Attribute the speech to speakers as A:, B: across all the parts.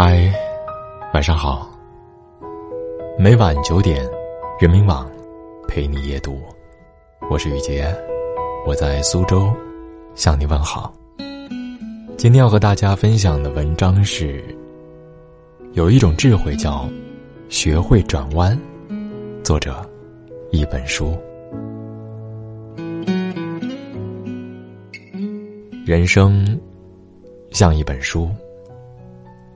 A: 嗨，晚上好。每晚九点，人民网陪你夜读，我是雨杰，我在苏州向你问好。今天要和大家分享的文章是：有一种智慧叫学会转弯。作者：一本书。人生像一本书。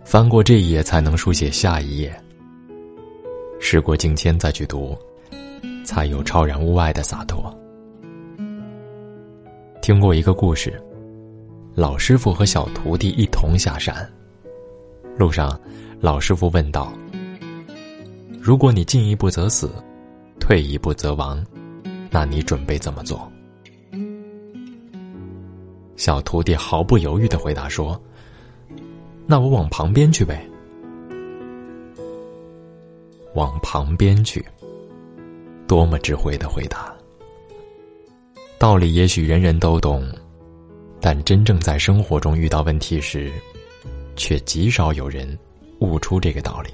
A: 翻过这一页，才能书写下一页。时过境迁再去读，才有超然物外的洒脱。听过一个故事，老师傅和小徒弟一同下山。路上，老师傅问道：“如果你进一步则死，退一步则亡，那你准备怎么做？”小徒弟毫不犹豫的回答说。那我往旁边去呗。往旁边去，多么智慧的回答！道理也许人人都懂，但真正在生活中遇到问题时，却极少有人悟出这个道理。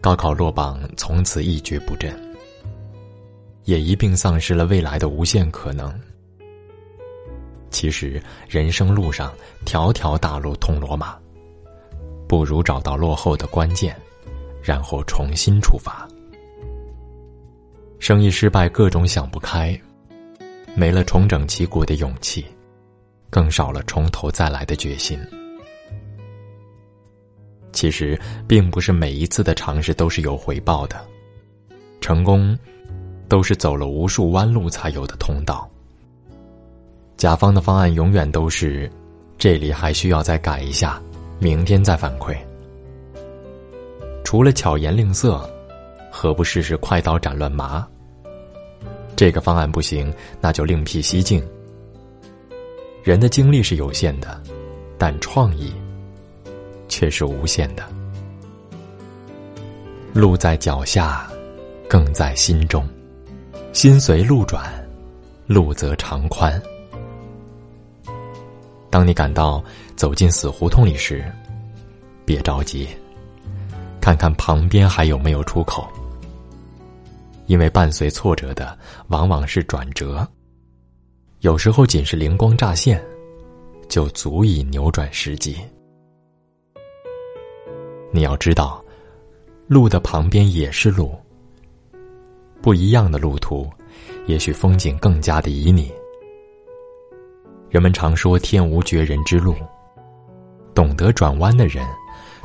A: 高考落榜，从此一蹶不振，也一并丧失了未来的无限可能。其实，人生路上条条大路通罗马，不如找到落后的关键，然后重新出发。生意失败，各种想不开，没了重整旗鼓的勇气，更少了从头再来的决心。其实，并不是每一次的尝试都是有回报的，成功，都是走了无数弯路才有的通道。甲方的方案永远都是，这里还需要再改一下，明天再反馈。除了巧言令色，何不试试快刀斩乱麻？这个方案不行，那就另辟蹊径。人的精力是有限的，但创意却是无限的。路在脚下，更在心中。心随路转，路则长宽。当你感到走进死胡同里时，别着急，看看旁边还有没有出口。因为伴随挫折的往往是转折，有时候仅是灵光乍现，就足以扭转时机。你要知道，路的旁边也是路，不一样的路途，也许风景更加的旖旎。人们常说“天无绝人之路”，懂得转弯的人，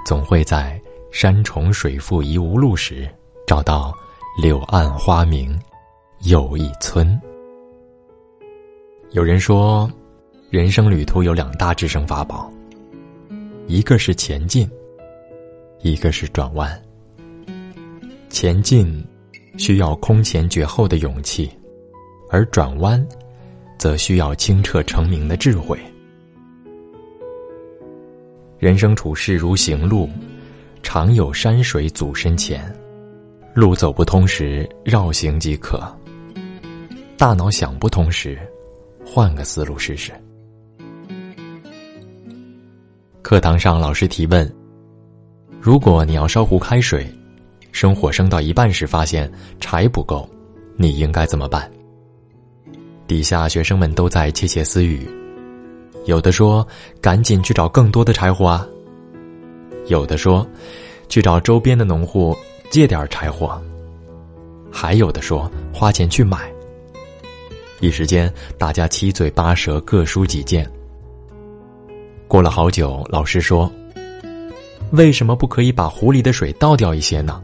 A: 总会在山重水复疑无路时，找到柳暗花明又一村。有人说，人生旅途有两大制胜法宝，一个是前进，一个是转弯。前进需要空前绝后的勇气，而转弯。则需要清澈澄明的智慧。人生处事如行路，常有山水阻身前，路走不通时绕行即可。大脑想不通时，换个思路试试。课堂上，老师提问：如果你要烧壶开水，生火生到一半时发现柴不够，你应该怎么办？底下学生们都在窃窃私语，有的说：“赶紧去找更多的柴火啊！”有的说：“去找周边的农户借点柴火。”还有的说：“花钱去买。”一时间，大家七嘴八舌，各抒己见。过了好久，老师说：“为什么不可以把壶里的水倒掉一些呢？”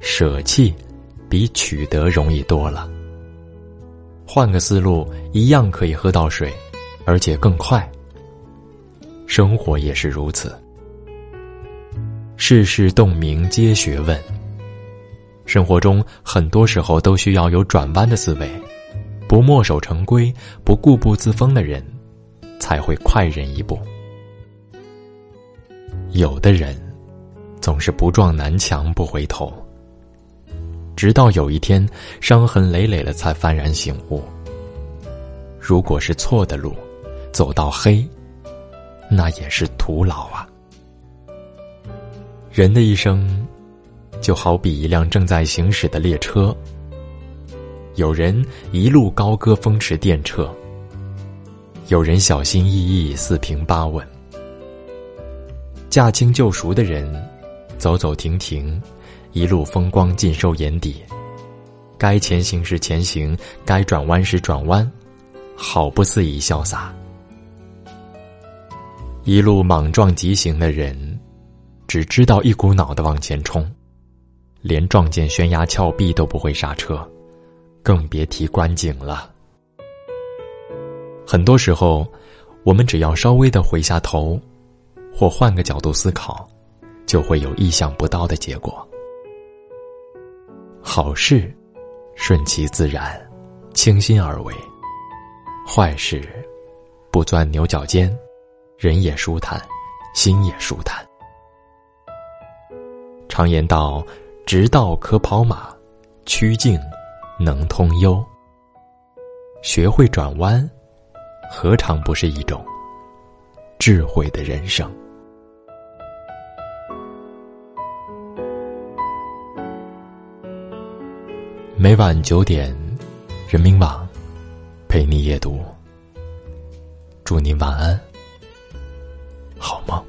A: 舍弃，比取得容易多了。换个思路，一样可以喝到水，而且更快。生活也是如此，世事洞明皆学问。生活中很多时候都需要有转弯的思维，不墨守成规、不固步自封的人，才会快人一步。有的人，总是不撞南墙不回头。直到有一天，伤痕累累了，才幡然醒悟。如果是错的路，走到黑，那也是徒劳啊。人的一生，就好比一辆正在行驶的列车。有人一路高歌风驰电掣，有人小心翼翼四平八稳。驾轻就熟的人，走走停停，一路风光尽收眼底。该前行时前行，该转弯时转弯，好不肆意潇洒。一路莽撞疾行的人，只知道一股脑的往前冲，连撞见悬崖峭壁都不会刹车。更别提观景了。很多时候，我们只要稍微的回下头，或换个角度思考，就会有意想不到的结果。好事，顺其自然，倾心而为；坏事，不钻牛角尖，人也舒坦，心也舒坦。常言道：“直道可跑马，曲径。”能通幽，学会转弯，何尝不是一种智慧的人生？每晚九点，人民网陪你夜读。祝您晚安，好梦。